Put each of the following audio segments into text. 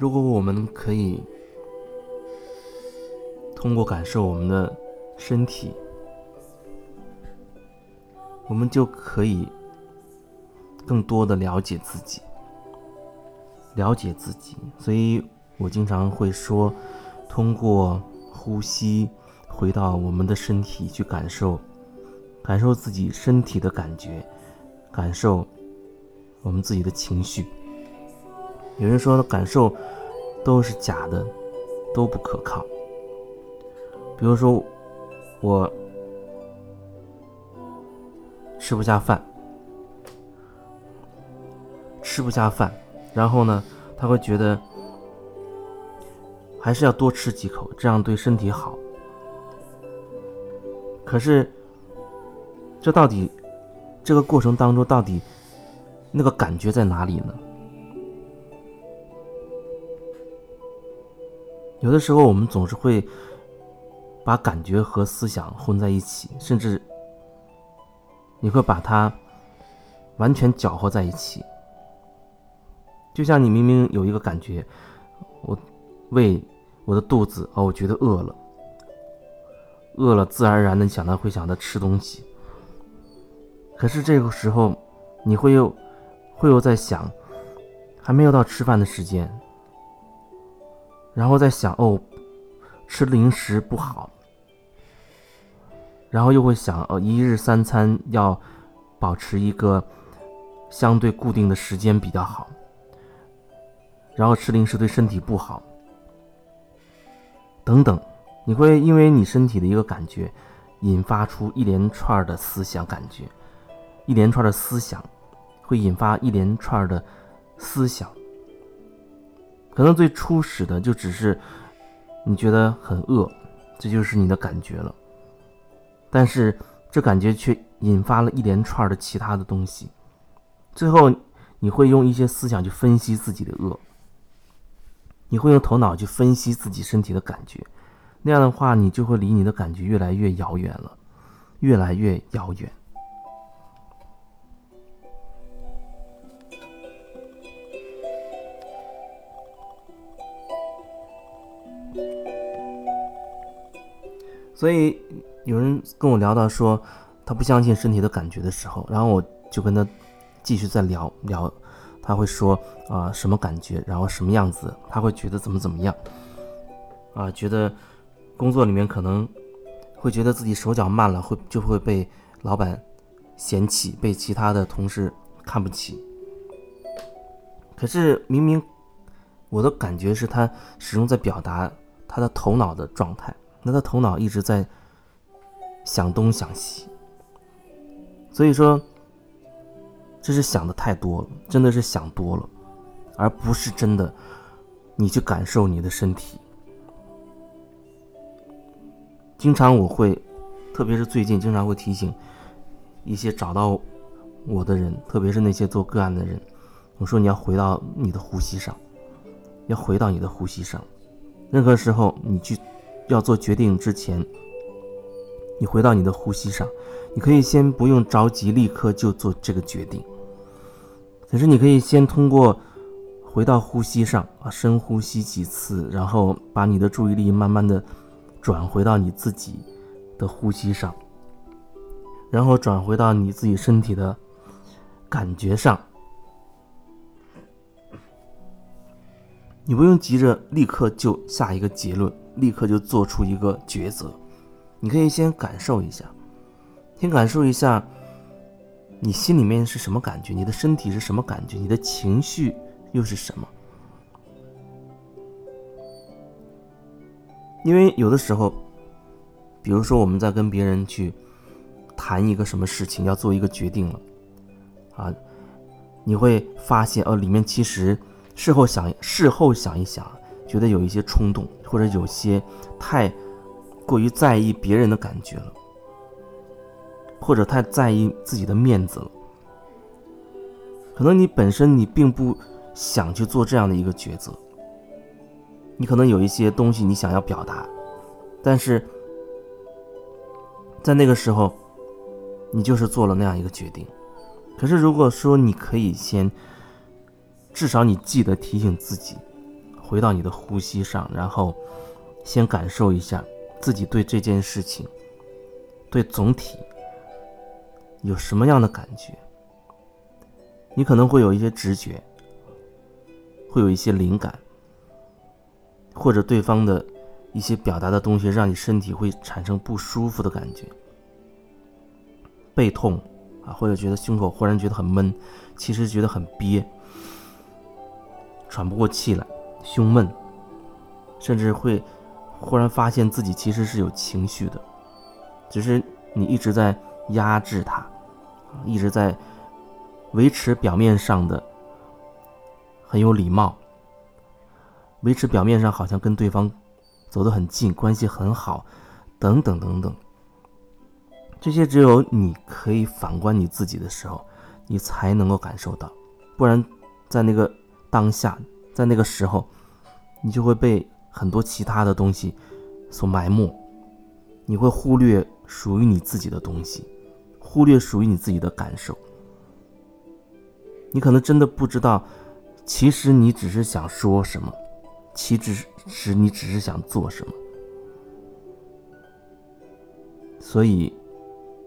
如果我们可以通过感受我们的身体，我们就可以更多的了解自己，了解自己。所以我经常会说，通过呼吸回到我们的身体去感受，感受自己身体的感觉，感受我们自己的情绪。有人说，感受都是假的，都不可靠。比如说，我吃不下饭，吃不下饭，然后呢，他会觉得还是要多吃几口，这样对身体好。可是，这到底这个过程当中，到底那个感觉在哪里呢？有的时候，我们总是会把感觉和思想混在一起，甚至你会把它完全搅和在一起。就像你明明有一个感觉，我胃、我的肚子哦，我觉得饿了，饿了，自然而然的想到会想到吃东西。可是这个时候，你会又会又在想，还没有到吃饭的时间。然后在想哦，吃零食不好。然后又会想哦，一日三餐要保持一个相对固定的时间比较好。然后吃零食对身体不好。等等，你会因为你身体的一个感觉，引发出一连串的思想感觉，一连串的思想，会引发一连串的思想。可能最初始的就只是你觉得很饿，这就是你的感觉了。但是这感觉却引发了一连串的其他的东西，最后你会用一些思想去分析自己的饿，你会用头脑去分析自己身体的感觉，那样的话你就会离你的感觉越来越遥远了，越来越遥远。所以有人跟我聊到说，他不相信身体的感觉的时候，然后我就跟他继续再聊聊，他会说啊什么感觉，然后什么样子，他会觉得怎么怎么样，啊觉得工作里面可能会觉得自己手脚慢了，会就会被老板嫌弃，被其他的同事看不起。可是明明我的感觉是他始终在表达他的头脑的状态。那他头脑一直在想东想西，所以说这是想的太多了，真的是想多了，而不是真的你去感受你的身体。经常我会，特别是最近，经常会提醒一些找到我的人，特别是那些做个案的人，我说你要回到你的呼吸上，要回到你的呼吸上，任何时候你去。要做决定之前，你回到你的呼吸上，你可以先不用着急，立刻就做这个决定。可是你可以先通过回到呼吸上啊，深呼吸几次，然后把你的注意力慢慢的转回到你自己的呼吸上，然后转回到你自己身体的感觉上。你不用急着立刻就下一个结论。立刻就做出一个抉择，你可以先感受一下，先感受一下，你心里面是什么感觉，你的身体是什么感觉，你的情绪又是什么？因为有的时候，比如说我们在跟别人去谈一个什么事情，要做一个决定了，啊，你会发现，哦，里面其实事后想，事后想一想。觉得有一些冲动，或者有些太过于在意别人的感觉了，或者太在意自己的面子了。可能你本身你并不想去做这样的一个抉择，你可能有一些东西你想要表达，但是在那个时候，你就是做了那样一个决定。可是如果说你可以先，至少你记得提醒自己。回到你的呼吸上，然后先感受一下自己对这件事情、对总体有什么样的感觉。你可能会有一些直觉，会有一些灵感，或者对方的一些表达的东西让你身体会产生不舒服的感觉，背痛啊，或者觉得胸口忽然觉得很闷，其实觉得很憋，喘不过气来，胸闷，甚至会忽然发现自己其实是有情绪的，只是你一直在压制它，一直在。维持表面上的很有礼貌，维持表面上好像跟对方走得很近，关系很好，等等等等。这些只有你可以反观你自己的时候，你才能够感受到，不然在那个当下，在那个时候，你就会被很多其他的东西所埋没，你会忽略属于你自己的东西，忽略属于你自己的感受。你可能真的不知道，其实你只是想说什么，其实你只是想做什么。所以，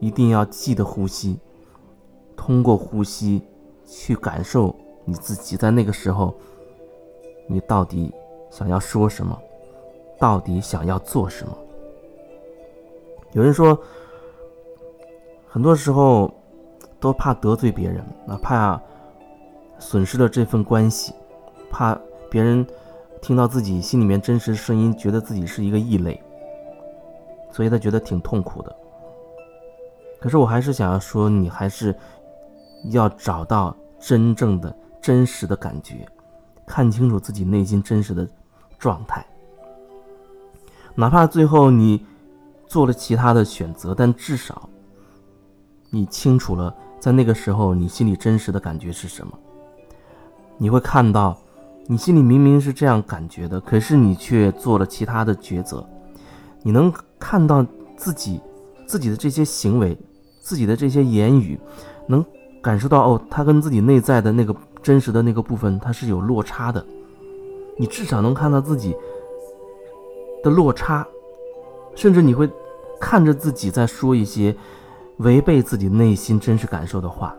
一定要记得呼吸，通过呼吸去感受你自己在那个时候，你到底想要说什么，到底想要做什么。有人说，很多时候都怕得罪别人，哪怕。损失了这份关系，怕别人听到自己心里面真实的声音，觉得自己是一个异类，所以他觉得挺痛苦的。可是我还是想要说，你还是要找到真正的、真实的感觉，看清楚自己内心真实的状态。哪怕最后你做了其他的选择，但至少你清楚了，在那个时候你心里真实的感觉是什么。你会看到，你心里明明是这样感觉的，可是你却做了其他的抉择。你能看到自己自己的这些行为，自己的这些言语，能感受到哦，他跟自己内在的那个真实的那个部分，它是有落差的。你至少能看到自己的落差，甚至你会看着自己在说一些违背自己内心真实感受的话。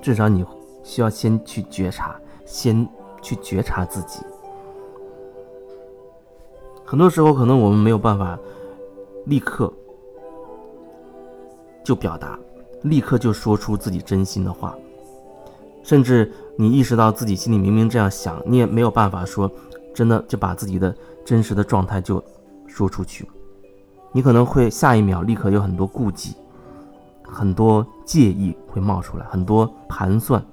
至少你。需要先去觉察，先去觉察自己。很多时候，可能我们没有办法立刻就表达，立刻就说出自己真心的话，甚至你意识到自己心里明明这样想，你也没有办法说真的就把自己的真实的状态就说出去。你可能会下一秒立刻有很多顾忌，很多介意会冒出来，很多盘算。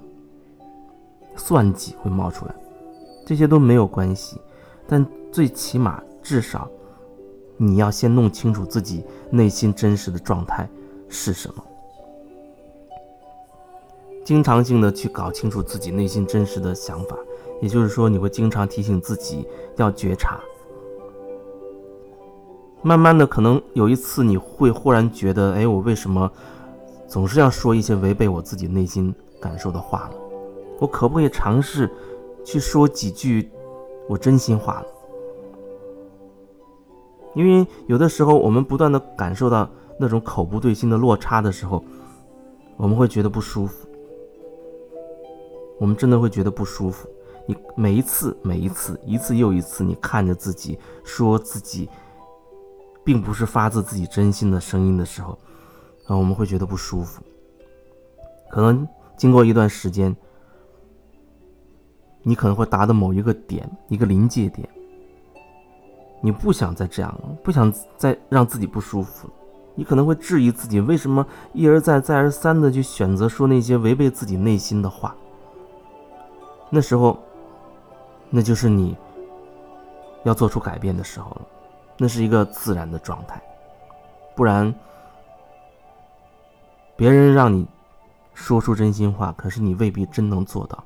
算计会冒出来，这些都没有关系，但最起码至少，你要先弄清楚自己内心真实的状态是什么，经常性的去搞清楚自己内心真实的想法，也就是说，你会经常提醒自己要觉察。慢慢的，可能有一次你会忽然觉得，哎，我为什么总是要说一些违背我自己内心感受的话呢？我可不可以尝试去说几句我真心话呢？因为有的时候我们不断的感受到那种口不对心的落差的时候，我们会觉得不舒服。我们真的会觉得不舒服。你每一次、每一次、一次又一次，你看着自己说自己，并不是发自自己真心的声音的时候，啊，我们会觉得不舒服。可能经过一段时间。你可能会达到某一个点，一个临界点。你不想再这样了，不想再让自己不舒服了。你可能会质疑自己，为什么一而再、再而三的去选择说那些违背自己内心的话。那时候，那就是你要做出改变的时候了。那是一个自然的状态，不然，别人让你说出真心话，可是你未必真能做到。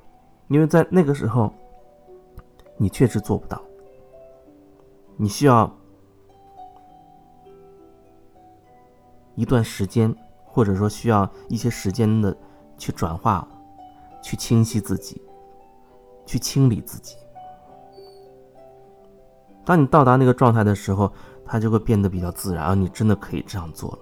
因为在那个时候，你确实做不到。你需要一段时间，或者说需要一些时间的去转化、去清晰自己，去清理自己。当你到达那个状态的时候，它就会变得比较自然，而你真的可以这样做了。